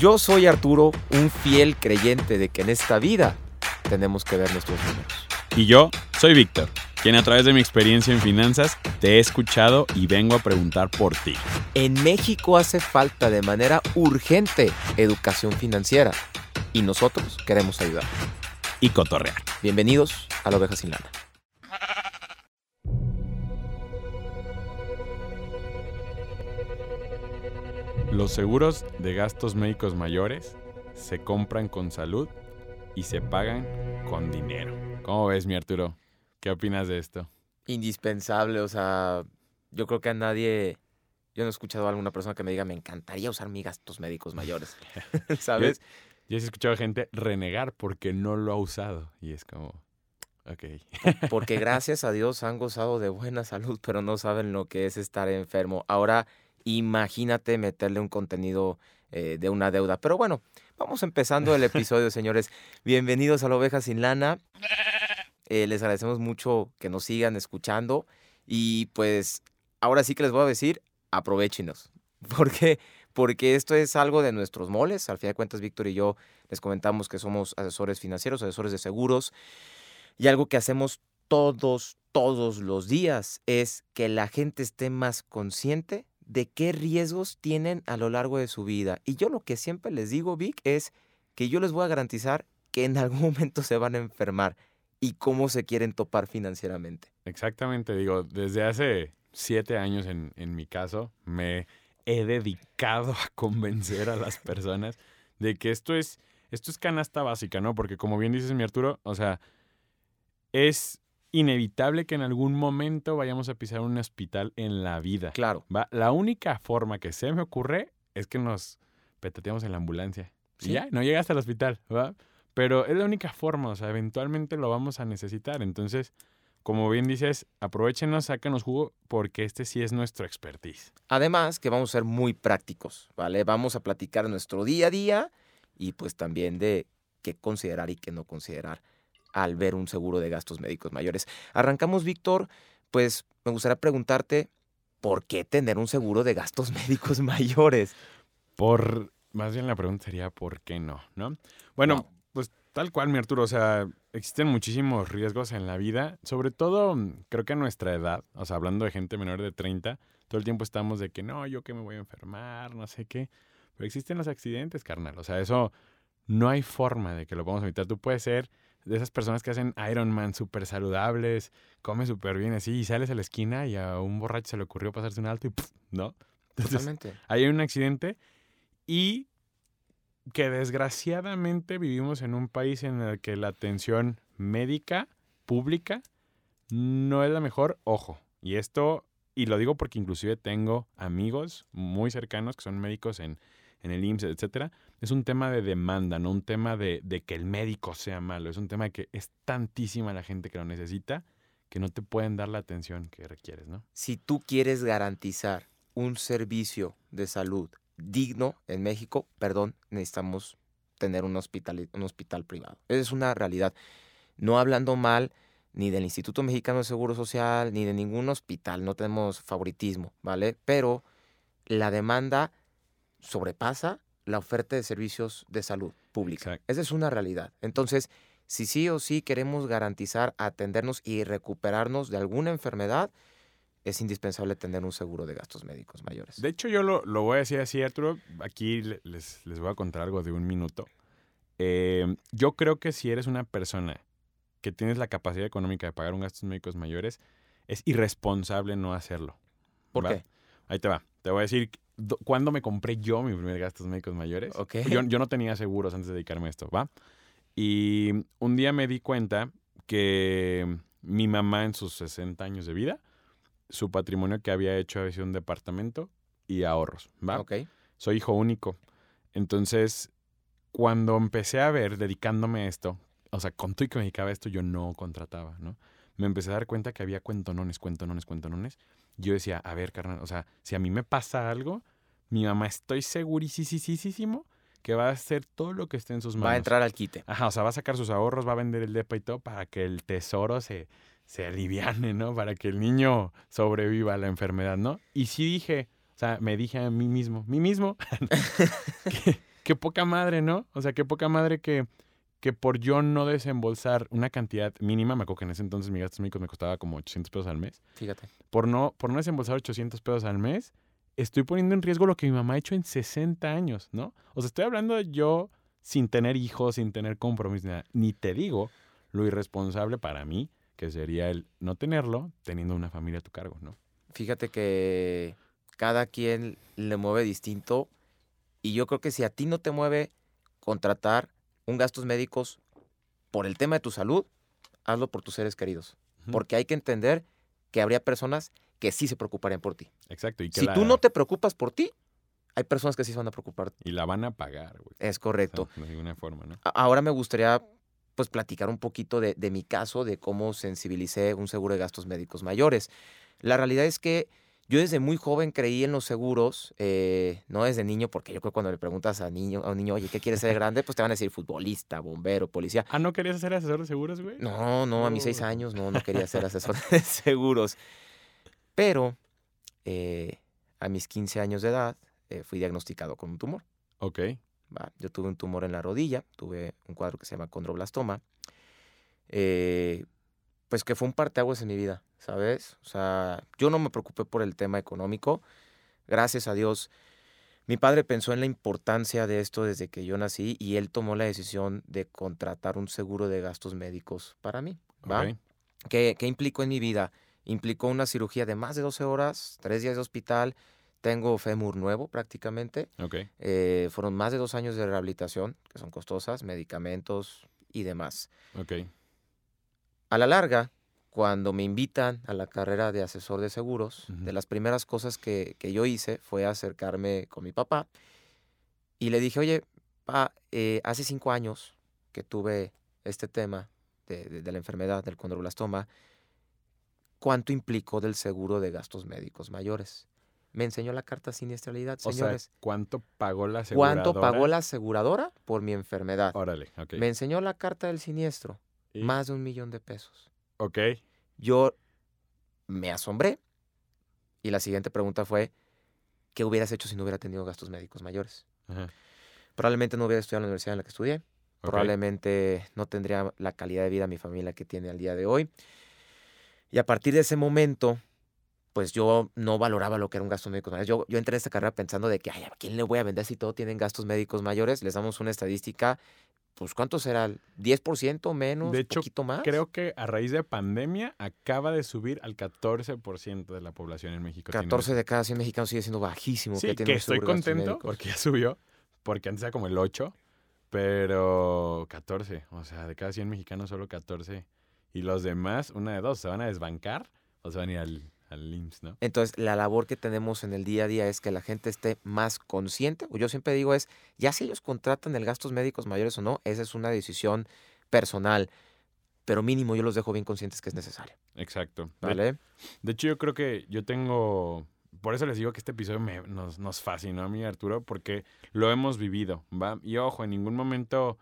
Yo soy Arturo, un fiel creyente de que en esta vida tenemos que ver nuestros números. Y yo soy Víctor, quien a través de mi experiencia en finanzas te he escuchado y vengo a preguntar por ti. En México hace falta de manera urgente educación financiera y nosotros queremos ayudar. Y cotorrear. Bienvenidos a la oveja sin lana. Los seguros de gastos médicos mayores se compran con salud y se pagan con dinero. ¿Cómo ves, mi Arturo? ¿Qué opinas de esto? Indispensable, o sea, yo creo que a nadie, yo no he escuchado a alguna persona que me diga, me encantaría usar mis gastos médicos mayores, ¿sabes? Yo, yo he escuchado gente renegar porque no lo ha usado y es como, ok. Porque gracias a Dios han gozado de buena salud, pero no saben lo que es estar enfermo. Ahora, imagínate meterle un contenido eh, de una deuda. Pero bueno, vamos empezando el episodio, señores. Bienvenidos a la oveja sin lana. Eh, les agradecemos mucho que nos sigan escuchando. Y pues ahora sí que les voy a decir, aprovechenos. ¿Por qué? Porque esto es algo de nuestros moles. Al fin de cuentas, Víctor y yo les comentamos que somos asesores financieros, asesores de seguros. Y algo que hacemos todos, todos los días es que la gente esté más consciente de qué riesgos tienen a lo largo de su vida. Y yo lo que siempre les digo, Vic, es que yo les voy a garantizar que en algún momento se van a enfermar y cómo se quieren topar financieramente. Exactamente, digo, desde hace siete años en, en mi caso me he dedicado a convencer a las personas de que esto es, esto es canasta básica, ¿no? Porque como bien dices mi Arturo, o sea, es inevitable que en algún momento vayamos a pisar un hospital en la vida. Claro. ¿va? La única forma que se me ocurre es que nos petateamos en la ambulancia. Sí. Y ya, no llegas al hospital, ¿va? Pero es la única forma, o sea, eventualmente lo vamos a necesitar. Entonces, como bien dices, aprovechenos, sácanos jugo, porque este sí es nuestro expertise. Además que vamos a ser muy prácticos, ¿vale? Vamos a platicar nuestro día a día y pues también de qué considerar y qué no considerar al ver un seguro de gastos médicos mayores. Arrancamos, Víctor, pues me gustaría preguntarte, ¿por qué tener un seguro de gastos médicos mayores? Por, más bien la pregunta sería, ¿por qué no? ¿No? Bueno, pues tal cual, mi Arturo, o sea, existen muchísimos riesgos en la vida, sobre todo mm, creo que a nuestra edad, o sea, hablando de gente menor de 30, todo el tiempo estamos de que no, yo que me voy a enfermar, no sé qué, pero existen los accidentes, carnal, o sea, eso no hay forma de que lo podamos evitar. Tú puedes ser de esas personas que hacen Ironman súper saludables, come súper bien así, y sales a la esquina y a un borracho se le ocurrió pasarse un alto y. ¿no? Entonces, Totalmente. hay un accidente y que desgraciadamente vivimos en un país en el que la atención médica pública no es la mejor, ojo. Y esto, y lo digo porque inclusive tengo amigos muy cercanos que son médicos en, en el IMSS, etcétera. Es un tema de demanda, no un tema de, de que el médico sea malo. Es un tema de que es tantísima la gente que lo necesita que no te pueden dar la atención que requieres, ¿no? Si tú quieres garantizar un servicio de salud digno en México, perdón, necesitamos tener un hospital, un hospital privado. Esa es una realidad. No hablando mal ni del Instituto Mexicano de Seguro Social, ni de ningún hospital, no tenemos favoritismo, ¿vale? Pero la demanda sobrepasa la oferta de servicios de salud pública. Exacto. Esa es una realidad. Entonces, si sí o sí queremos garantizar atendernos y recuperarnos de alguna enfermedad, es indispensable tener un seguro de gastos médicos mayores. De hecho, yo lo, lo voy a decir así, Arturo. Aquí le- les, les voy a contar algo de un minuto. Eh, yo creo que si eres una persona que tienes la capacidad económica de pagar un gastos médicos mayores, es irresponsable no hacerlo. ¿Por ¿va? qué? Ahí te va. Te voy a decir cuándo me compré yo mi primer gastos médicos mayores. Ok. Yo, yo no tenía seguros antes de dedicarme a esto, ¿va? Y un día me di cuenta que mi mamá en sus 60 años de vida, su patrimonio que había hecho había sido un departamento y ahorros, ¿va? Ok. Soy hijo único. Entonces, cuando empecé a ver, dedicándome a esto, o sea, con todo y que me dedicaba a esto, yo no contrataba, ¿no? Me empecé a dar cuenta que había cuentonones, cuentonones, cuentonones. Yo decía, a ver, carnal, o sea, si a mí me pasa algo, mi mamá estoy segurísimo que va a hacer todo lo que esté en sus manos. Va a entrar al quite. Ajá, o sea, va a sacar sus ahorros, va a vender el depa y todo para que el tesoro se, se aliviane, ¿no? Para que el niño sobreviva a la enfermedad, ¿no? Y sí dije, o sea, me dije a mí mismo, mí mismo, que, qué poca madre, ¿no? O sea, qué poca madre que, que por yo no desembolsar una cantidad mínima, me acuerdo que en ese entonces mi gastos médicos me costaba como 800 pesos al mes, Fíjate. por no, por no desembolsar 800 pesos al mes, estoy poniendo en riesgo lo que mi mamá ha hecho en 60 años, ¿no? O sea, estoy hablando de yo sin tener hijos, sin tener compromiso, ni nada. Ni te digo lo irresponsable para mí, que sería el no tenerlo teniendo una familia a tu cargo, ¿no? Fíjate que cada quien le mueve distinto y yo creo que si a ti no te mueve contratar un gastos médicos por el tema de tu salud, hazlo por tus seres queridos. Porque hay que entender que habría personas que sí se preocuparían por ti. Exacto. Y que Si la, tú no te preocupas por ti, hay personas que sí se van a preocupar. Y la van a pagar, güey. Es O sea, correcto. de ninguna forma, ¿no? Ahora me gustaría pues platicar un poquito de, de mi caso, de cómo sensibilicé un seguro de gastos médicos mayores. La realidad es que yo desde muy joven creí en los seguros, eh, no desde niño, porque yo creo que cuando le preguntas a, niño, a un niño, oye, ¿qué quieres ser de grande? Pues te van a decir futbolista, bombero, policía. Ah, ¿no querías ser asesor de seguros, güey? No, no, a mis seis Oh. años no, no quería ser asesor de seguros. Pero eh, a mis 15 años de edad eh, fui diagnosticado con un tumor. Ok. ¿va? Yo tuve un tumor en la rodilla, tuve un cuadro que se llama condroblastoma. eh, pues que fue un parteaguas en mi vida, ¿sabes? O sea, yo no me preocupé por el tema económico. Gracias a Dios, mi padre pensó en la importancia de esto desde que yo nací y él tomó la decisión de contratar un seguro de gastos médicos para mí, ¿va? ok. ¿Qué, qué implicó en mi vida? Implicó una cirugía de más de 12 horas, tres días de hospital, tengo fémur nuevo prácticamente, Ok. eh, fueron más de dos años de rehabilitación, que son costosas, medicamentos y demás. Ok. A la larga, cuando me invitan a la carrera de asesor de seguros, de las primeras cosas que, que yo hice fue acercarme con mi papá y le dije, oye, pa, eh, hace cinco años que tuve este tema de, de- de la enfermedad del condroblastoma, ¿cuánto implicó del seguro de gastos médicos mayores? Me enseñó la carta siniestralidad, O sea, señores. ¿cuánto pagó la aseguradora? ¿Cuánto pagó la aseguradora por mi enfermedad? Órale, ok. Me enseñó la carta del siniestro, Y- más de un millón de pesos. Ok. Yo me asombré y la siguiente pregunta fue, ¿qué hubieras hecho si no hubiera tenido gastos médicos mayores? Ajá. Probablemente no hubiera estudiado en la universidad en la que estudié, probablemente no tendría la calidad de vida mi familia que tiene al día de hoy. Y a partir de ese momento, pues yo no valoraba lo que era un gasto médico mayor. Yo, yo entré en esta carrera pensando de que, ay, ¿a quién le voy a vender si todo tienen gastos médicos mayores? Les damos una estadística, pues ¿cuánto será? ¿10% menos? De hecho, ¿Poquito más? Creo que a raíz de pandemia acaba de subir al 14% de la población en México. tiene 14 de cada 100 mexicanos sigue siendo bajísimo. Sí, que, que tiene estoy contento porque ya subió, porque antes era como el 8, pero 14, o sea, de cada 100 mexicanos solo 14. Y los demás, una de dos, se van a desbancar o se van a ir al, al IMSS, ¿no? Entonces, la labor que tenemos en el día a día es que la gente esté más consciente. o Yo siempre digo es, ya si ellos contratan el gastos médicos mayores o no, esa es una decisión personal. Pero mínimo yo los dejo bien conscientes que es necesario. Exacto. De- ¿Vale? De hecho, yo creo que yo tengo. Por eso les digo que este episodio me- nos, nos fascinó a mí, Arturo, porque lo hemos vivido, ¿va? Y ojo, en ningún momento.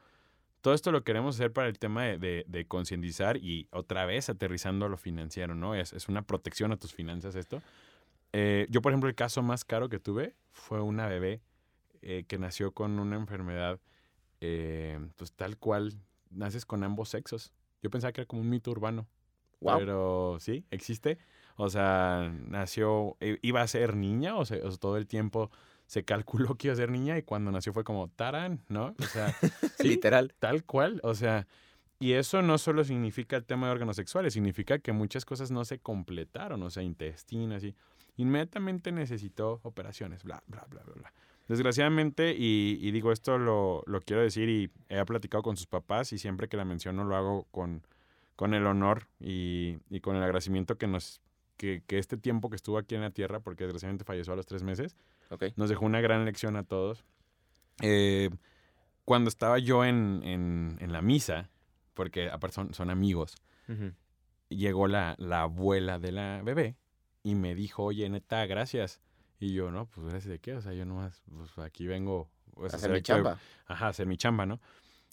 Todo esto lo queremos hacer para el tema de, de- de concientizar y otra vez aterrizando lo financiero, ¿no? Es, es una protección a tus finanzas esto. Eh, yo, por ejemplo, el caso más caro que tuve fue una bebé eh, que nació con una enfermedad, eh, pues tal cual, naces con ambos sexos. Yo pensaba que era como un mito urbano. Wow. Pero sí, existe. O sea, nació, iba a ser niña, o sea, todo el tiempo se calculó que iba a ser niña y cuando nació fue como tarán, ¿no? O sea, sí, Literal. tal cual. O sea, y eso no solo significa el tema de órganos sexuales, significa que muchas cosas no se completaron, o sea, intestino, así. Inmediatamente necesitó operaciones, bla, bla, bla, bla, bla. Desgraciadamente, y, y digo esto lo, lo quiero decir y he platicado con sus papás y siempre que la menciono lo hago con, con el honor y, y con el agradecimiento que nos que, que este tiempo que estuvo aquí en la tierra, porque desgraciadamente falleció a los tres meses, Ok. nos dejó una gran lección a todos. Eh, cuando estaba yo en, en, en la misa, porque aparte son, son amigos, llegó la, la abuela de la bebé y me dijo, oye, neta, gracias. Y yo, no, pues gracias de qué, o sea, yo nomás, pues aquí vengo pues, a Hacer mi chamba. Ajá, hacer mi chamba, ¿no?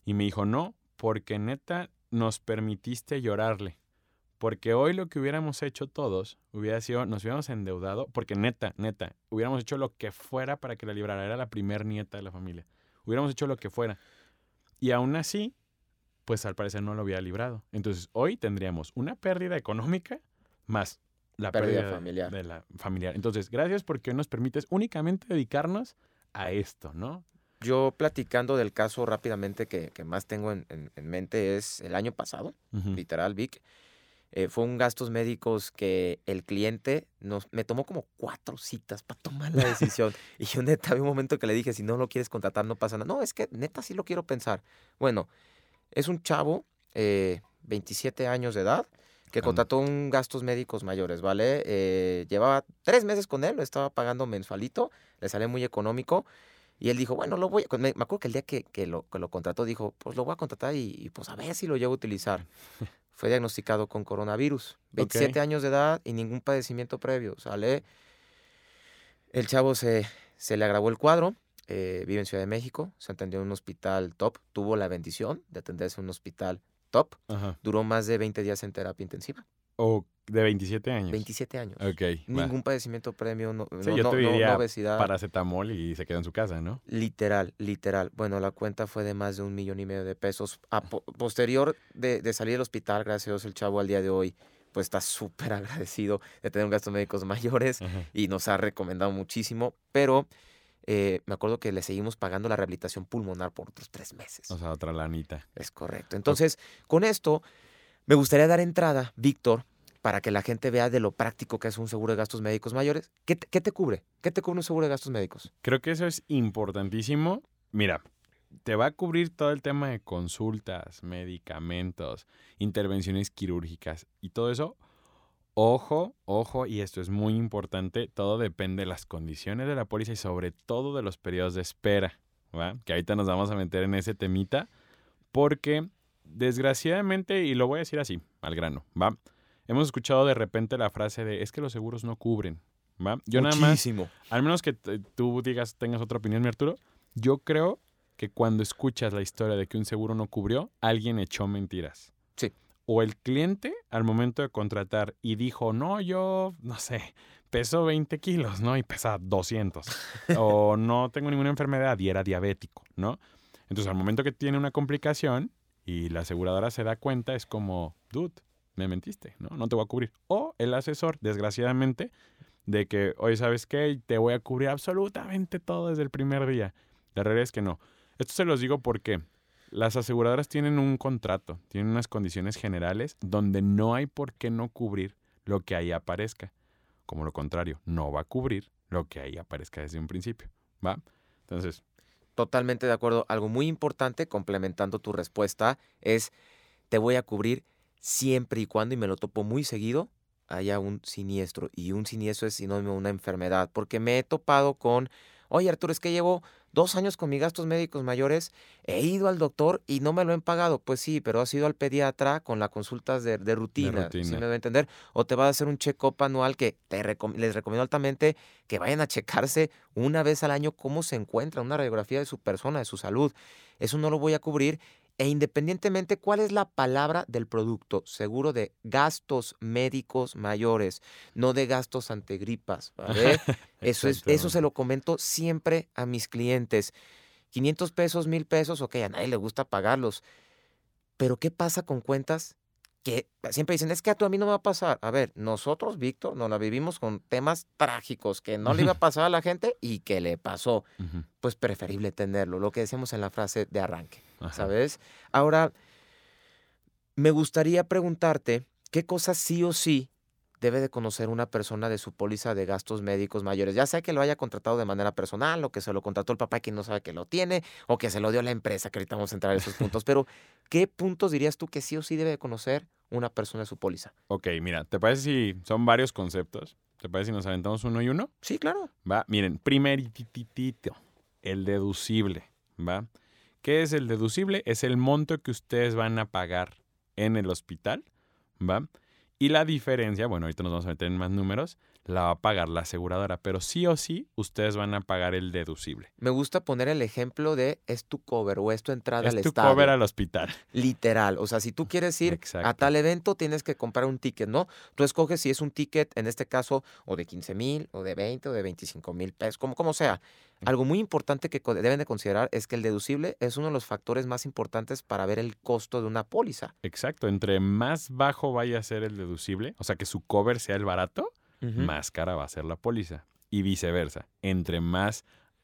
Y me dijo, no, porque neta nos permitiste llorarle. Porque hoy lo que hubiéramos hecho todos hubiera sido, nos hubiéramos endeudado, porque neta, neta, hubiéramos hecho lo que fuera para que la librara. Era la primer nieta de la familia. hubiéramos hecho lo que fuera. Y aún así, pues al parecer no lo había librado. Entonces, hoy tendríamos una pérdida económica más la Pérdida pérdida, familiar. De, la familiar. Entonces, gracias porque hoy nos permites únicamente dedicarnos a esto, ¿no? Yo platicando del caso rápidamente que, que más tengo en, en- en mente es el año pasado, Ujú. literal, Vic. Eh, fue un gastos médicos que el cliente nos, me tomó como cuatro citas para tomar la decisión. y yo neta, había un momento que le dije, si no lo quieres contratar, no pasa nada. No, es que neta sí lo quiero pensar. Bueno, es un chavo, eh, 27 años de edad, que contrató un gastos médicos mayores, ¿vale? Eh, llevaba tres meses con él, lo estaba pagando mensualito, le sale muy económico. Y él dijo, bueno, lo voy a... Me, me acuerdo que el día que, que lo, que lo contrató dijo, pues lo voy a contratar y, y, pues a ver si lo llevo a utilizar. Fue diagnosticado con coronavirus. 27 años de edad y ningún padecimiento previo, ¿sale? El chavo se, se le agravó el cuadro, eh, vive en Ciudad de México, se atendió en un hospital top, tuvo la bendición de atenderse en un hospital top, Ajá. duró más de 20 días en terapia intensiva. O de 27 años. 27 años. Ok. va. Ningún padecimiento previo, no, Sí, no- yo no- te no- no obesidad. Paracetamol y se queda en su casa, ¿no? Literal, literal. Bueno, la cuenta fue de más de un millón y medio de pesos. A po- posterior de, de salir del hospital, gracias a Dios, el chavo al día de hoy, pues está súper agradecido de tener gastos médicos mayores Ajá. y nos ha recomendado muchísimo. Pero eh, me acuerdo que le seguimos pagando la rehabilitación pulmonar por otros tres meses. O sea, otra lanita. Es correcto. Entonces, con esto, me gustaría dar entrada, Víctor, para que la gente vea de lo práctico que es un seguro de gastos médicos mayores. ¿Qué te, cubre? ¿Qué te cubre un seguro de gastos médicos? Creo que eso es importantísimo. Mira, te va a cubrir todo el tema de consultas, medicamentos, intervenciones quirúrgicas y todo eso. Ojo, ojo, y esto es muy importante, todo depende de las condiciones de la póliza y sobre todo de los periodos de espera, ¿va? Que ahorita nos vamos a meter en ese temita, porque desgraciadamente, y lo voy a decir así, al grano, ¿va? Hemos escuchado de repente la frase de es que los seguros no cubren, ¿va? Yo nada más Muchísimo. al menos que tú digas, tengas otra opinión, mi Arturo, yo creo que cuando escuchas la historia de que un seguro no cubrió, alguien echó mentiras. Sí. O el cliente al momento de contratar y dijo, no, yo, no sé, peso 20 kilos, ¿no? Y pesa 200. o no tengo ninguna enfermedad y era diabético, ¿no? Entonces al momento que tiene una complicación y la aseguradora se da cuenta, es como, dude, me mentiste, ¿no? No te voy a cubrir. O el asesor, desgraciadamente, de que, oye, ¿sabes qué? Te voy a cubrir absolutamente todo desde el primer día. La realidad es que no. Esto se los digo porque las aseguradoras tienen un contrato, tienen unas condiciones generales donde no hay por qué no cubrir lo que ahí aparezca. Como lo contrario, no va a cubrir lo que ahí aparezca desde un principio. ¿Va? Entonces, Totalmente de acuerdo. Algo muy importante, complementando tu respuesta, es te voy a cubrir siempre y cuando, y me lo topo muy seguido, haya un siniestro. Y un siniestro es sinónimo de una enfermedad. Porque me he topado con, oye Arturo, es que llevo dos años con mis gastos médicos mayores, he ido al doctor y no me lo han pagado. Pues sí, pero has ido al pediatra con las consultas de, de rutina, ¿sí rutina. me va a entender? O te va a hacer un check-up anual que te recom- les recomiendo altamente que vayan a checarse una vez al año cómo se encuentra, una radiografía de su persona, de su salud. Eso no lo voy a cubrir. E independientemente, ¿cuál es la palabra del producto? Seguro de gastos médicos mayores, no de gastos ante gripas, ¿vale? Eso, es, eso se lo comento siempre a mis clientes. 500 pesos, 1000 pesos, ok, a nadie le gusta pagarlos. Pero ¿qué pasa con cuentas que siempre dicen, es que a tú a mí no me va a pasar? A ver, nosotros, Víctor, nos la vivimos con temas trágicos que no le iba a pasar a la gente y que le pasó. Pues preferible tenerlo, lo que decíamos en la frase de arranque, ajá. ¿sabes? Ahora, me gustaría preguntarte, ¿qué cosas sí o sí debe de conocer una persona de su póliza de gastos médicos mayores? Ya sea que lo haya contratado de manera personal o que se lo contrató el papá que no sabe que lo tiene o que se lo dio la empresa, que ahorita vamos a entrar a esos puntos, pero ¿qué puntos dirías tú que sí o sí debe de conocer una persona de su póliza? Ok, mira, ¿te parece si son varios conceptos? ¿Te parece si nos aventamos uno y uno? Sí, claro. Va, miren, primerititito, el deducible, ¿va? ¿Qué es el deducible? Es el monto que ustedes van a pagar en el hospital, ¿va? Y la diferencia, bueno, ahorita nos vamos a meter en más números, la va a pagar la aseguradora, pero sí o sí ustedes van a pagar el deducible. Me gusta poner el ejemplo de es tu cover o es tu entrada al Es tu estadio. cover al hospital. Literal. O sea, si tú quieres ir a tal evento, tienes que comprar un ticket, ¿no? Tú escoges si es un ticket, en este caso, o de 15 mil, o de 20, o de 25 mil pesos, como, como sea. Algo muy importante que deben de considerar es que el deducible es uno de los factores más importantes para ver el costo de una póliza. Exacto. Entre más bajo vaya a ser el deducible, o sea, que su cover sea el barato, más cara va a ser la póliza. Y viceversa. Entre más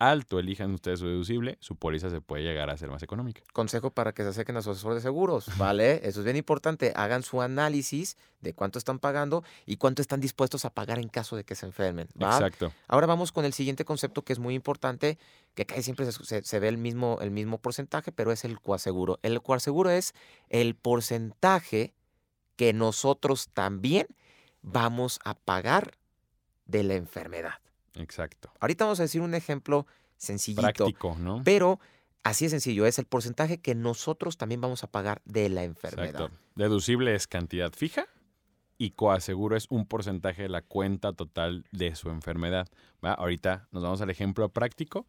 alto elijan ustedes su deducible, su póliza se puede llegar a ser más económica. Consejo para que se acerquen a su asesor de seguros, ¿vale? Eso es bien importante. Hagan su análisis de cuánto están pagando y cuánto están dispuestos a pagar en caso de que se enfermen, ¿va? Exacto. Ahora vamos con el siguiente concepto que es muy importante, que casi siempre se, se- se ve el mismo, el mismo porcentaje, pero es el coaseguro. El coaseguro es el porcentaje que nosotros también vamos a pagar de la enfermedad. Exacto. Ahorita vamos a decir un ejemplo sencillito, Práctico, ¿no? pero así de sencillo, es el porcentaje que nosotros también vamos a pagar de la enfermedad. Exacto. Deducible es cantidad fija y coaseguro es un porcentaje de la cuenta total de su enfermedad. ¿va? Ahorita nos vamos al ejemplo práctico.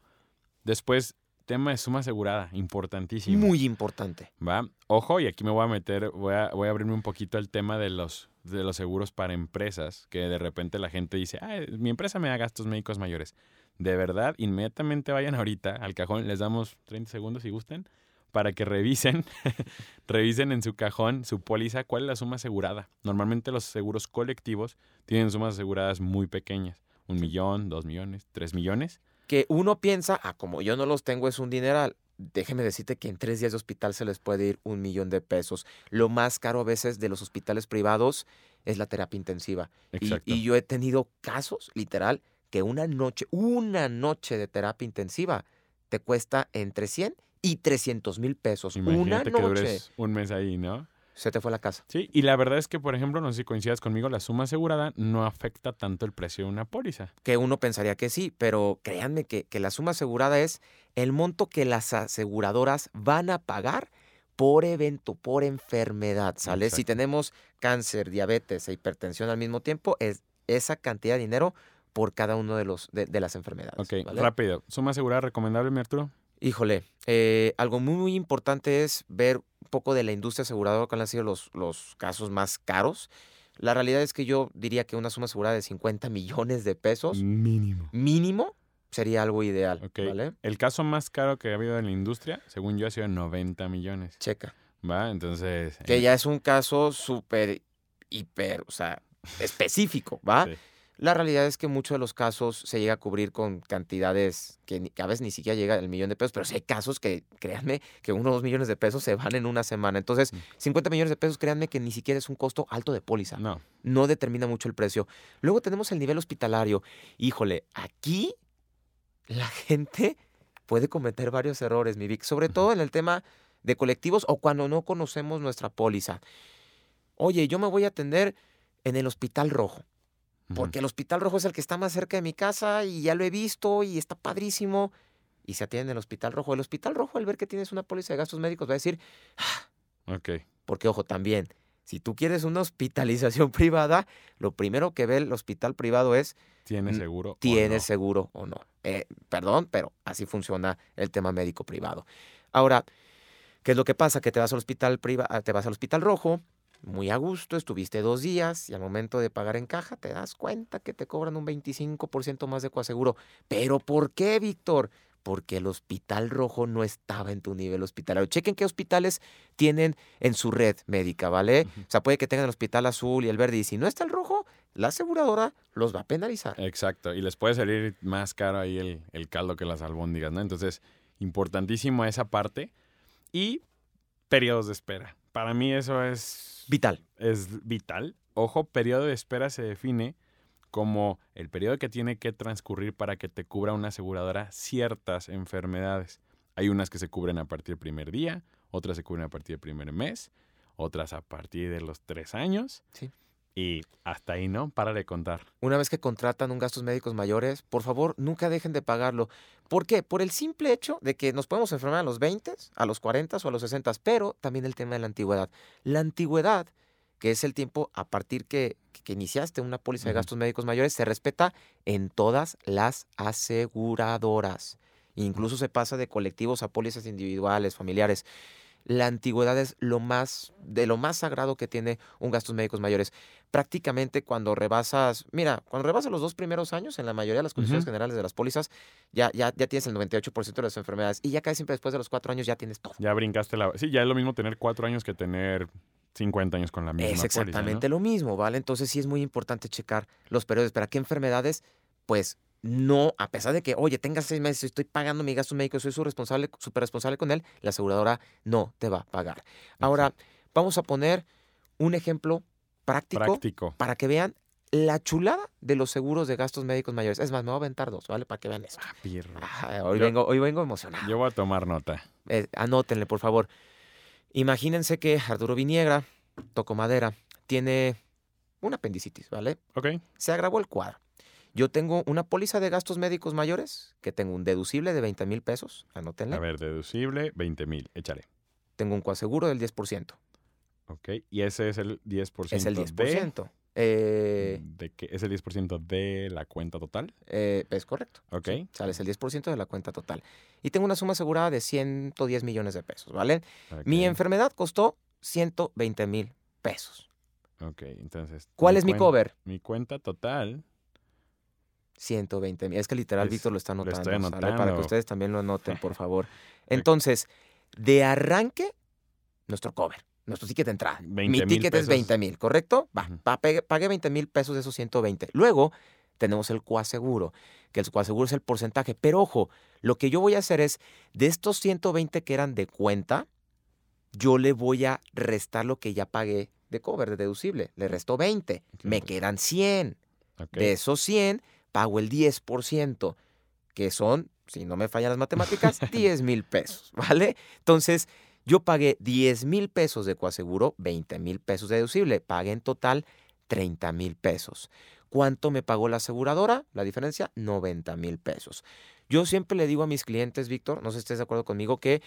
Después, tema de suma asegurada, importantísimo. Muy importante. ¿va? Ojo, y aquí me voy a meter, voy a, voy a abrirme un poquito el tema de los, de los seguros para empresas, que de repente la gente dice, ah, mi empresa me da gastos médicos mayores. De verdad, inmediatamente vayan ahorita al cajón, les damos 30 segundos si gusten, para que revisen, revisen en su cajón, su póliza, cuál es la suma asegurada. Normalmente los seguros colectivos tienen sumas aseguradas muy pequeñas, un millón, dos millones, tres millones. que uno piensa, ah, como yo no los tengo, es un dineral. Déjeme decirte que en tres días de hospital se les puede ir un millón de pesos. Lo más caro a veces de los hospitales privados es la terapia intensiva. Y, Exacto. y yo he tenido casos, literal, que una noche, una noche de terapia intensiva te cuesta entre 100 y 300 mil pesos. una Imagínate que noche. dures un mes ahí, ¿no? Se te fue la casa. Sí, y la verdad es que, por ejemplo, no sé si coincidas conmigo, la suma asegurada no afecta tanto el precio de una póliza. Que uno pensaría que sí, pero créanme que, que la suma asegurada es el monto que las aseguradoras van a pagar por evento, por enfermedad, ¿sale? Si tenemos cáncer, diabetes e hipertensión al mismo tiempo, es esa cantidad de dinero por cada uno de, los, de, de las enfermedades. Ok, ¿vale? rápido. ¿Suma asegurada recomendable, mi Arturo? Híjole, eh, algo muy, muy importante es ver un poco de la industria aseguradora, cuáles han sido los, los casos más caros. La realidad es que yo diría que una suma asegurada de 50 millones de pesos Mínimo. mínimo sería algo ideal. ¿vale? El caso más caro que ha habido en la industria, según yo, ha sido 90 millones. Checa. ¿Va? Entonces. Que eh, ya es un caso súper, hiper, o sea, específico, ¿va? Sí. La realidad es que muchos de los casos se llega a cubrir con cantidades que, a veces ni siquiera llega el millón de pesos, pero sí hay casos que, créanme, que uno o dos millones de pesos se van en una semana. Entonces, Mm. 50 millones de pesos, créanme que ni siquiera es un costo alto de póliza. No. no determina mucho el precio. Luego tenemos el nivel hospitalario. Híjole, aquí la gente puede cometer varios errores, mi Vic, sobre todo en el tema de colectivos o cuando no conocemos nuestra póliza. Oye, yo me voy a atender en el Hospital Rojo. Porque el Hospital Rojo es el que está más cerca de mi casa y ya lo he visto y está padrísimo. Y se atiende en el Hospital Rojo. El Hospital Rojo, al ver que tienes una póliza de gastos médicos, va a decir, Ok. porque, ojo, también, si tú quieres una hospitalización privada, lo primero que ve el hospital privado es, ¿Tiene Mm, seguro? o ¿tienes no? seguro o no? Eh, perdón, pero así funciona el tema médico privado. Ahora, ¿qué es lo que pasa? Que te vas al hospital privado, te vas al hospital rojo, muy a gusto, estuviste dos días y al momento de pagar en caja te das cuenta que te cobran un 25% más de coaseguro. ¿Pero por qué, Víctor? Porque el hospital rojo no estaba en tu nivel hospitalario. Chequen qué hospitales tienen en su red médica, ¿vale? O sea, puede que tengan el hospital azul y el verde y si no está el rojo, la aseguradora los va a penalizar. Exacto. Y les puede salir más caro ahí el, el caldo que las albóndigas, ¿no? Entonces, importantísimo esa parte. Y periodos de espera. Para mí eso es Vital. es vital. Ojo, periodo de espera se define como el periodo que tiene que transcurrir para que te cubra una aseguradora ciertas enfermedades. Hay unas que se cubren a partir del primer día, otras se cubren a partir del primer mes, otras a partir de los tres años. Sí. Y hasta ahí, ¿no? Para de contar. Una vez que contratan un gastos médicos mayores, por favor, nunca dejen de pagarlo. ¿Por qué? Por el simple hecho de que nos podemos enfermar a los 20, a los 40 o a los 60, pero también el tema de la antigüedad. La antigüedad, que es el tiempo a partir que, que iniciaste una póliza de gastos médicos mayores, se respeta en todas las aseguradoras. Incluso se pasa de colectivos a pólizas individuales, familiares. La antigüedad es lo más, de lo más sagrado que tiene un gastos médicos mayores. Prácticamente cuando rebasas, mira, cuando rebasas los dos primeros años, en la mayoría de las condiciones generales de las pólizas, ya, ya, ya tienes el 98% de las enfermedades. Y ya casi siempre después de los cuatro años ya tienes todo. Ya brincaste la... Sí, ya es lo mismo tener cuatro años que tener 50 años con la misma Es póliza, ¿no? exactamente lo mismo, ¿vale? Entonces sí es muy importante checar los periodos. ¿Para qué enfermedades? Pues no, a pesar de que, oye, tengas seis meses, estoy pagando mi gasto médico, soy su responsable, súper responsable con él, la aseguradora no te va a pagar. Ahora, vamos a poner un ejemplo práctico, Práctico. para que vean la chulada de los seguros de gastos médicos mayores. Es más, me voy a aventar dos, ¿vale? Para que vean eso. Ah. Ah, hoy, Yo- vengo, hoy vengo emocionado. Yo voy a tomar nota. Eh, anótenle, por favor. Imagínense que Arturo Viniegra, toco madera, tiene un apendicitis, ¿vale? Ok. Se agravó el cuadro. Yo tengo una póliza de gastos médicos mayores, que tengo un deducible de 20 mil pesos, anótenle. A ver, deducible, 20 mil. Échale. Tengo un coaseguro del 10%. Ok. Y ese es el 10%. Es el de- 10%. Eh, De, que es el 10% de la cuenta total. eh, es correcto. Ok. Sale, es el 10% de la cuenta total. Y tengo una suma asegurada de 110 millones de pesos, ¿vale? Mi enfermedad costó 120 mil pesos. Ok, entonces. ¿Cuál es mi cover? Mi cuenta total. 120 mil. Es que literal Es- Víctor lo está lo anotando. estoy ¿sale? Para que anotando. ustedes también lo anoten, por favor. Entonces, de arranque, nuestro cover. Nuestro ticket de entrada. 20 Mi ticket es pesos. 20 mil, ¿correcto? Va, pagué 20 mil pesos de esos 120. Luego tenemos el coaseguro, que el coaseguro es el porcentaje. Pero ojo, lo que yo voy a hacer es, de estos 120 que eran de cuenta, yo le voy a restar lo que ya pagué de cover, de deducible. Le resto 20. Me quedan 100. Ok. De esos 100, pago el 10%, que son, si no me fallan las matemáticas, 10 mil pesos, ¿vale? Entonces, yo pagué 10 mil pesos de coaseguro, 20 mil pesos de deducible. Pagué en total 30 mil pesos. ¿Cuánto me pagó la aseguradora? La diferencia, 90 mil pesos. Yo siempre le digo a mis clientes, Víctor, no sé si estés de acuerdo conmigo, que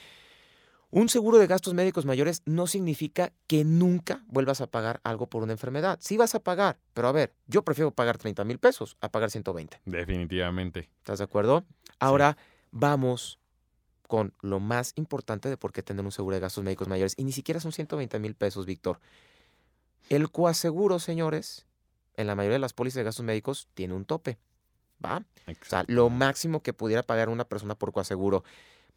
un seguro de gastos médicos mayores no significa que nunca vuelvas a pagar algo por una enfermedad. Sí vas a pagar, pero a ver, yo prefiero pagar 30 mil pesos a pagar 120. Definitivamente. ¿Estás de acuerdo? Ahora vamos con lo más importante de por qué tener un seguro de gastos médicos mayores. Y ni siquiera son 120 mil pesos, Víctor. El coaseguro, señores, en la mayoría de las pólizas de gastos médicos tiene un tope. ¿Va? O sea, Exacto. lo máximo que pudiera pagar una persona por coaseguro.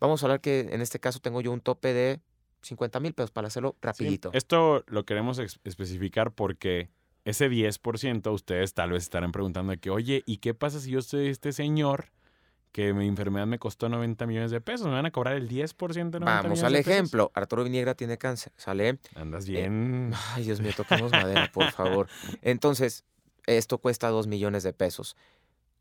Vamos a hablar que en este caso tengo yo un tope de 50 mil pesos para hacerlo Sí, rapidito. esto lo queremos especificar porque ese 10% ustedes tal vez estarán preguntando de que, oye, ¿y qué pasa si yo soy este señor que mi enfermedad me costó 90 millones de pesos? ¿Me van a cobrar el 10% de 90 Vamos millones al de pesos? ejemplo. Arturo Viniegra tiene cáncer, ¿sale? Andas Eh, bien. Ay, Dios mío, toquemos madera, por favor. Entonces, esto cuesta 2 millones de pesos.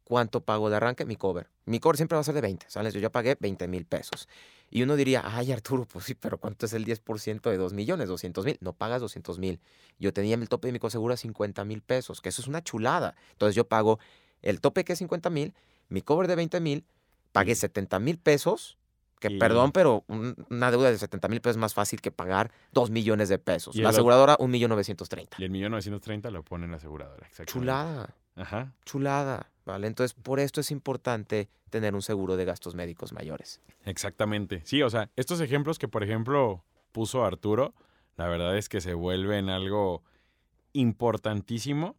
¿Cuánto pago de arranque? Mi cover. Mi cover siempre va a ser de 20, ¿sabes? Yo ya pagué 20 mil pesos. Y uno diría, ay, Arturo, pues sí, pero ¿cuánto es el 10% de 2 millones? 200 mil. No pagas 200 mil. Yo tenía el tope de mi coaseguro a 50 mil pesos, que eso es una chulada. Entonces yo pago el tope que es 50 mil, mi cover de 20 mil, pagué Y- 70 mil pesos, que y- perdón, pero un- una deuda de 70 mil pesos es más fácil que pagar 2 millones de pesos. La aseguradora, 1 millón 930. Y el millón 930 lo pone en la aseguradora. Chulada, Ajá. chulada, ¿vale? Entonces, por esto es importante tener un seguro de gastos médicos mayores. Exactamente. Sí, o sea, estos ejemplos que, por ejemplo, puso Arturo, la verdad es que se vuelven algo importantísimo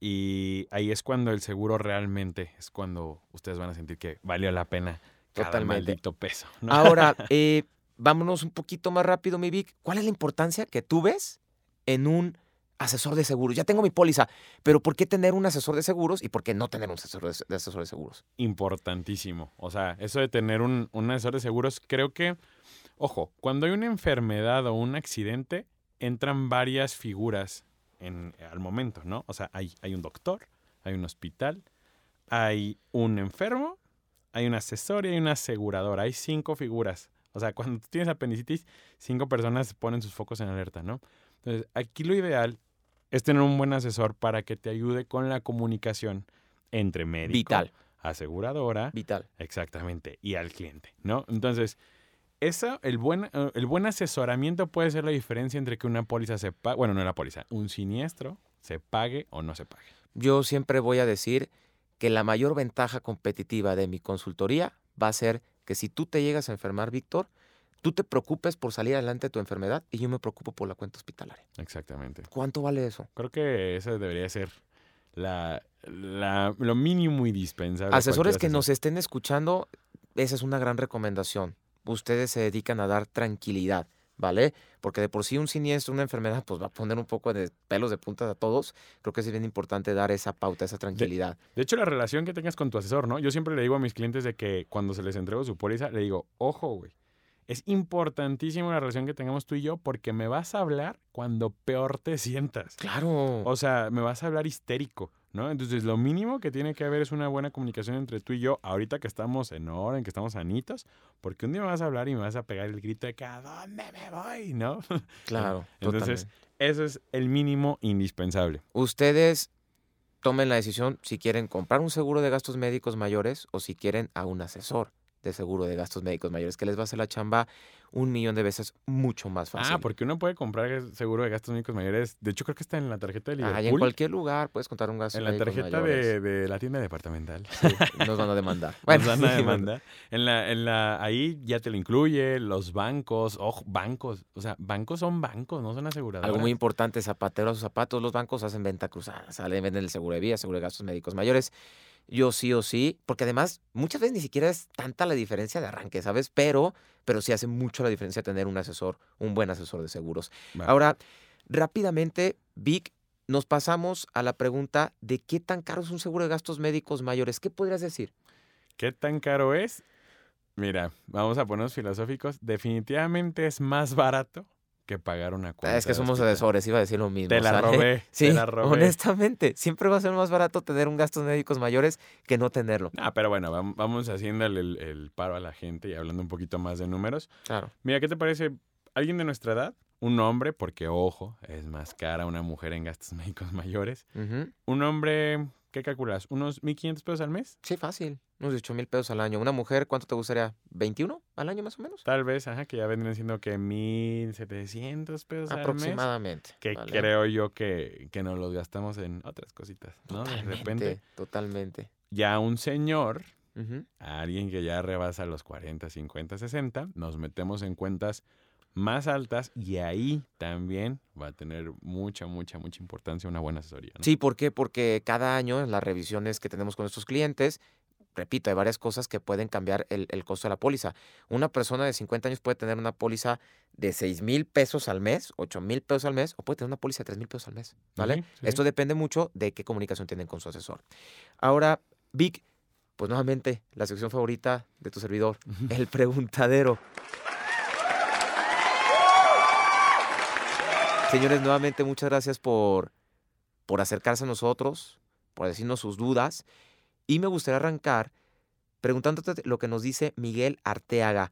y ahí es cuando el seguro realmente es cuando ustedes van a sentir que valió la pena cada Totalmente. maldito peso. ¿no? Ahora, eh, vámonos un poquito más rápido, mi Vic. ¿Cuál es la importancia que tú ves en un asesor de seguros? Ya tengo mi póliza, pero ¿por qué tener un asesor de seguros y por qué no tener un asesor de, de asesor de seguros? Importantísimo. O sea, eso de tener un, un asesor de seguros, creo que, ojo, cuando hay una enfermedad o un accidente, entran varias figuras en, al momento, ¿no? O sea, hay, hay un doctor, hay un hospital, hay un enfermo, hay un asesor y hay una aseguradora. Hay cinco figuras. O sea, cuando tienes apendicitis, cinco personas ponen sus focos en alerta, ¿no? Entonces, aquí lo ideal es tener un buen asesor para que te ayude con la comunicación entre médico, Vital, aseguradora, vital. exactamente, y al cliente, ¿no? Entonces, eso, el buen, eh, el buen asesoramiento puede ser la diferencia entre que una póliza se pague, bueno, no la póliza, un siniestro se pague o no se pague. Yo siempre voy a decir que la mayor ventaja competitiva de mi consultoría va a ser que si tú te llegas a enfermar, Víctor, tú te preocupes por salir adelante de tu enfermedad y yo me preocupo por la cuenta hospitalaria. Exactamente. ¿Cuánto vale eso? Creo que esa debería ser la, la- lo mínimo indispensable. Asesores que nos estén escuchando, esa es una gran recomendación. Ustedes se dedican a dar tranquilidad, ¿vale? Porque de por sí un siniestro, una enfermedad, pues va a poner un poco de pelos de punta a todos. Creo que es bien importante dar esa pauta, esa tranquilidad. De hecho, la relación que tengas con tu asesor, ¿no? Yo siempre le digo a mis clientes de que cuando se les entrego su póliza, le digo, ojo, güey. Es importantísimo la relación que tengamos tú y yo porque me vas a hablar cuando peor te sientas. Claro. O sea, me vas a hablar histérico, ¿no? Entonces, lo mínimo que tiene que haber es una buena comunicación entre tú y yo, ahorita que estamos en orden, que estamos sanitos, porque un día me vas a hablar y me vas a pegar el grito de que ¿a dónde me voy? ¿No? claro. Entonces, totalmente. eso es el mínimo indispensable. ustedes tomen la decisión si quieren comprar un seguro de gastos médicos mayores o si quieren a un asesor de seguro de gastos médicos mayores, que les va a hacer la chamba un millón de veces mucho más fácil. Ah, porque uno puede comprar seguro de gastos médicos mayores. De hecho, creo que está en la tarjeta de Liverpool. Ah, y en cualquier lugar puedes contar un gasto en la tarjeta de, de la tienda departamental. Sí, nos van a demandar. Nos van a demandar. En la, en la, ahí ya te lo incluye, los bancos, ojo, bancos. O sea, bancos son bancos, no son aseguradoras. Algo muy importante, zapatero a sus zapatos, los bancos hacen venta cruzada, salen, venden el seguro de vida, seguro de gastos médicos mayores. Yo sí o sí, porque además muchas veces ni siquiera es tanta la diferencia de arranque, ¿sabes? Pero, pero sí hace mucho la diferencia tener un asesor, un buen asesor de seguros. Ahora, rápidamente, Vic, nos pasamos a la pregunta de qué tan caro es un seguro de gastos médicos mayores. ¿Qué podrías decir? ¿Qué tan caro es? Mira, vamos a ponernos filosóficos. Definitivamente es más barato que pagar una cuenta. Ah, es que somos asesores, iba a decir lo mismo. Te la ¿sale? robé. Sí, te la robé. honestamente, siempre va a ser más barato tener un gastos médicos mayores que no tenerlo. Ah, pero bueno, vam- vamos haciéndole el, el paro a la gente y hablando un poquito más de números. Claro. Mira, ¿qué te parece? ¿Alguien de nuestra edad? Un hombre, porque ojo, es más cara una mujer en gastos médicos mayores. Un hombre, ¿qué calculas? ¿Unos 1.500 pesos al mes? Sí, fácil. Unos 8 mil pesos al año. Una mujer, ¿cuánto te gustaría? ¿21 al año más o menos? Tal vez, ajá, que ya vendrían siendo que 1.700 pesos al mes. Aproximadamente. Que ¿vale? creo yo que, que nos los gastamos en otras cositas, ¿no? De repente, Totalmente. ya un señor, Ujú. alguien que ya rebasa los 40, 50, 60, nos metemos en cuentas más altas y ahí también va a tener mucha, mucha, mucha importancia una buena asesoría. ¿no? Sí, ¿por qué? Porque cada año en las revisiones que tenemos con nuestros clientes, repito, hay varias cosas que pueden cambiar el, el costo de la póliza. Una persona de 50 años puede tener una póliza de 6 mil pesos al mes, 8 mil pesos al mes, o puede tener una póliza de 3 mil pesos al mes, ¿vale? Sí. Esto depende mucho de qué comunicación tienen con su asesor. Ahora, Vic, pues nuevamente, la sección favorita de tu servidor, el preguntadero. Señores, nuevamente muchas gracias por, por acercarse a nosotros, por decirnos sus dudas. Y me gustaría arrancar preguntándote lo que nos dice Miguel Arteaga.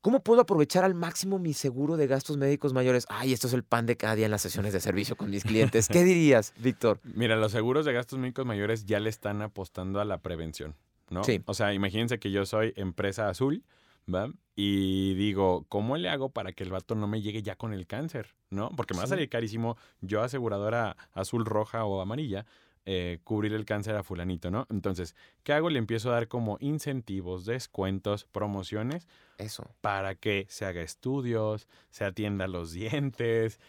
¿Cómo puedo aprovechar al máximo mi seguro de gastos médicos mayores? Ay, esto es el pan de cada día en las sesiones de servicio con mis clientes. ¿Qué dirías, Víctor? Mira, los seguros de gastos médicos mayores ya le están apostando a la prevención, ¿no? Sí. O sea, imagínense que yo soy empresa azul, ¿va? Y digo, ¿cómo le hago para que el vato no me llegue ya con el cáncer, ¿no? Porque me va a salir carísimo yo aseguradora azul, roja o amarilla, eh, cubrir el cáncer a fulanito, ¿no? Entonces, ¿qué hago? Le empiezo a dar como incentivos, descuentos, promociones Eso. para que se haga estudios, se atienda los dientes,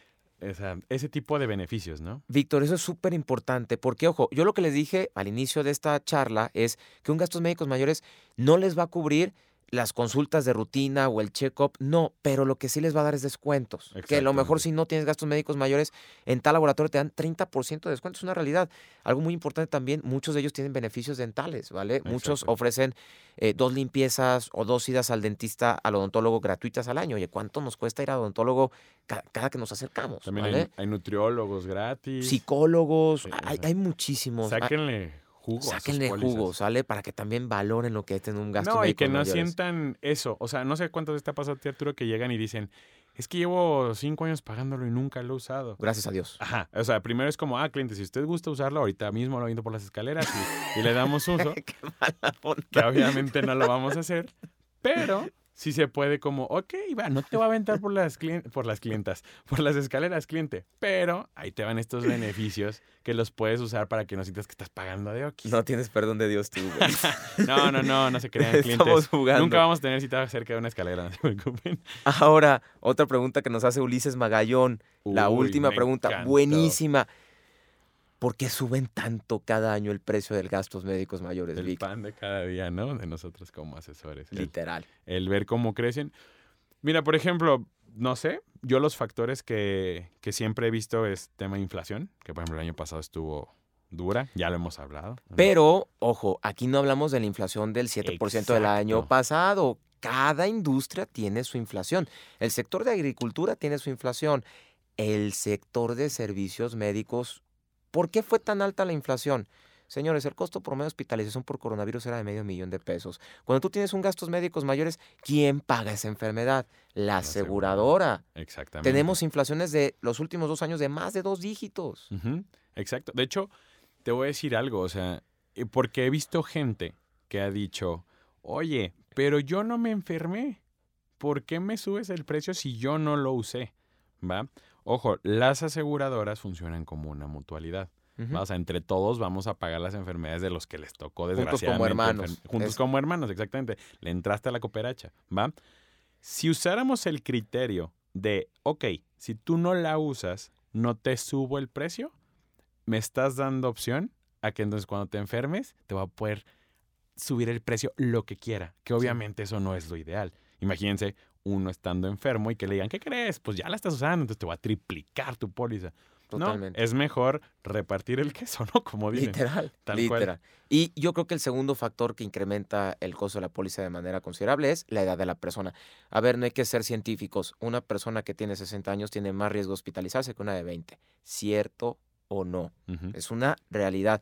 ese tipo de beneficios, ¿no? Víctor, eso es súper importante porque, ojo, yo lo que les dije al inicio de esta charla es que un gastos médicos mayores no les va a cubrir las consultas de rutina o el check-up, no, pero lo que sí les va a dar es descuentos. Que a lo mejor si no tienes gastos médicos mayores, en tal laboratorio te dan 30% de descuento, es una realidad. Algo muy importante también, muchos de ellos tienen beneficios dentales, ¿vale? Muchos ofrecen eh, dos limpiezas o dos idas al dentista, al odontólogo gratuitas al año. Oye, ¿cuánto nos cuesta ir al odontólogo ca- cada, que nos acercamos? También ¿vale? hay, hay nutriólogos gratis. psicólogos, hay, hay muchísimos. Sáquenle jugo. Sáquenle jugo, ¿sale? Para que también valoren lo que es tener un gasto No, y que no mayores. sientan eso. O sea, no sé cuántas veces te ha pasado a ti, Arturo, que llegan y dicen, es que llevo cinco años pagándolo y nunca lo he usado. Gracias a Dios. Ajá. O sea, primero es como, ah, cliente, si usted gusta usarlo, ahorita mismo lo viendo por las escaleras y, y le damos uso, Qué mala onda. que obviamente no lo vamos a hacer. Pero sí se puede como, ok, va, no te va a aventar por las, por las clientas, por las escaleras, cliente, pero ahí te van estos beneficios que los puedes usar para que no sientas que estás pagando de Oquis. No tienes perdón de Dios tú, güey. no, no, no, no se crean clientes. Estamos jugando. Nunca vamos a tener cita cerca de una escalera, no se preocupen. Ahora, otra pregunta que nos hace Ulises Magallón. la última pregunta, buenísima. ¿Por qué suben tanto cada año el precio de gastos médicos mayores? El pan de cada día, ¿no? De nosotros como asesores. Literal. El, ver cómo crecen. Mira, por ejemplo, no sé, yo los factores que, siempre he visto es tema de inflación, que por ejemplo el año pasado estuvo dura, ya lo hemos hablado. Pero, ojo, aquí no hablamos de la inflación del 7% del año pasado. Cada industria tiene su inflación. El sector de agricultura tiene su inflación. El sector de servicios médicos ¿Por qué fue tan alta la inflación? Señores, el costo promedio de hospitalización por coronavirus era de medio millón de pesos. Cuando tú tienes un gastos médicos mayores, ¿quién paga esa enfermedad? La, aseguradora. Exactamente. Tenemos inflaciones de los últimos dos años de más de dos dígitos. Exacto. De hecho, te voy a decir algo, o sea, eh, porque he visto gente que ha dicho, oye, pero yo no me enfermé. ¿Por qué me subes el precio si yo no lo usé? ¿Va? Ojo, las aseguradoras funcionan como una mutualidad. O sea, entre todos vamos a pagar las enfermedades de los que les tocó desgraciadamente. Juntos como hermanos. Juntos como hermanos, exactamente. Le entraste a la cooperacha, ¿va? Si usáramos el criterio de, ok, si tú no la usas, no te subo el precio, me estás dando opción a que entonces cuando te enfermes te va a poder subir el precio lo que quiera, que obviamente eso no es lo ideal. Imagínense uno estando enfermo y que le digan, ¿qué crees? Pues ya la estás usando, entonces te va a triplicar tu póliza. Totalmente. es mejor repartir el queso, ¿no? Como dicen. Literal. literal. Y yo creo que el segundo factor que incrementa el costo de la póliza de manera considerable es la edad de la persona. A ver, no hay que ser científicos. Una persona que tiene 60 años tiene más riesgo de hospitalizarse que una de 20. ¿Cierto o no? Es una realidad.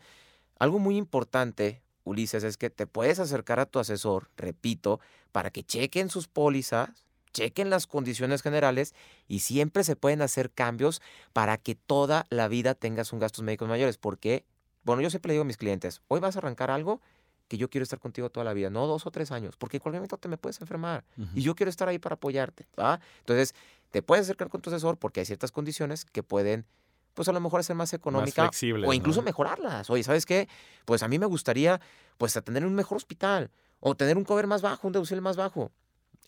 Algo muy importante, Ulises, es que te puedes acercar a tu asesor, repito, para que chequen sus pólizas chequen las condiciones generales y siempre se pueden hacer cambios para que toda la vida tengas un gastos médicos mayores. Porque, bueno, yo siempre le digo a mis clientes, hoy vas a arrancar algo que yo quiero estar contigo toda la vida, no dos o tres años, porque en cualquier momento te me puedes enfermar y yo quiero estar ahí para apoyarte, ¿va? Entonces, te puedes acercar con tu asesor porque hay ciertas condiciones que pueden pues a lo mejor ser más económica o incluso mejorarlas. Oye, ¿sabes qué? Pues a mí me gustaría pues tener un mejor hospital o tener un cover más bajo, un deducible más bajo.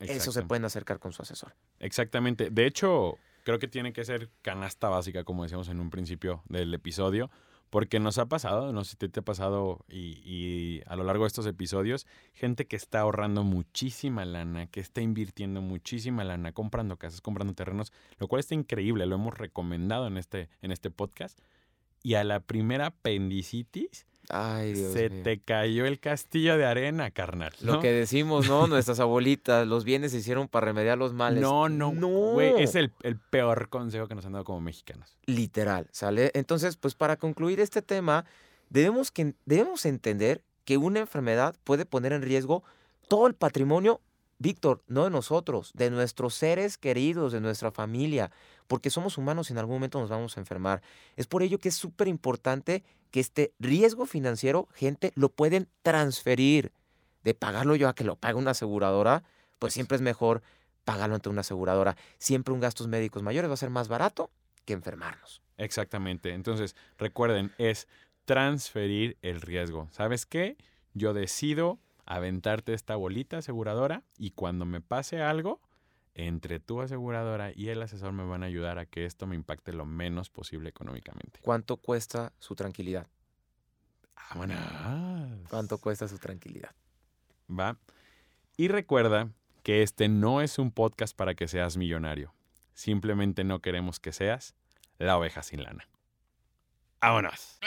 Eso se pueden acercar con su asesor. Exactamente. De hecho, creo que tiene que ser canasta básica, como decíamos en un principio del episodio, porque nos ha pasado, no sé si te, ha pasado y, a lo largo de estos episodios, gente que está ahorrando muchísima lana, que está invirtiendo muchísima lana, comprando casas, comprando terrenos, lo cual está increíble, lo hemos recomendado en este, en este podcast. Y a la primera apendicitis, Ay, Dios Se te cayó el castillo de arena, carnal. Lo que decimos, ¿no? Nuestras abuelitas, los bienes se hicieron para remediar los males. No, no, no. Güey, es el, el, peor consejo que nos han dado como mexicanos. Literal, ¿sale? Entonces, pues para concluir este tema, debemos, que, debemos entender que una enfermedad puede poner en riesgo todo el patrimonio Víctor, no de nosotros, de nuestros seres queridos, de nuestra familia, porque somos humanos y en algún momento nos vamos a enfermar. Es por ello que es súper importante que este riesgo financiero, gente, lo pueden transferir. De pagarlo yo a que lo pague una aseguradora, pues siempre es mejor pagarlo ante una aseguradora. Siempre un gastos médicos mayores va a ser más barato que enfermarnos. Exactamente. Entonces, recuerden, es transferir el riesgo. ¿Sabes qué? Yo decido aventarte esta bolita aseguradora y cuando me pase algo, entre tu aseguradora y el asesor me van a ayudar a que esto me impacte lo menos posible económicamente. ¿Cuánto cuesta su tranquilidad? Vámonos. ¿Cuánto cuesta su tranquilidad? Va. Y recuerda que este no es un podcast para que seas millonario. Simplemente no queremos que seas la oveja sin lana. ¡Vámonos!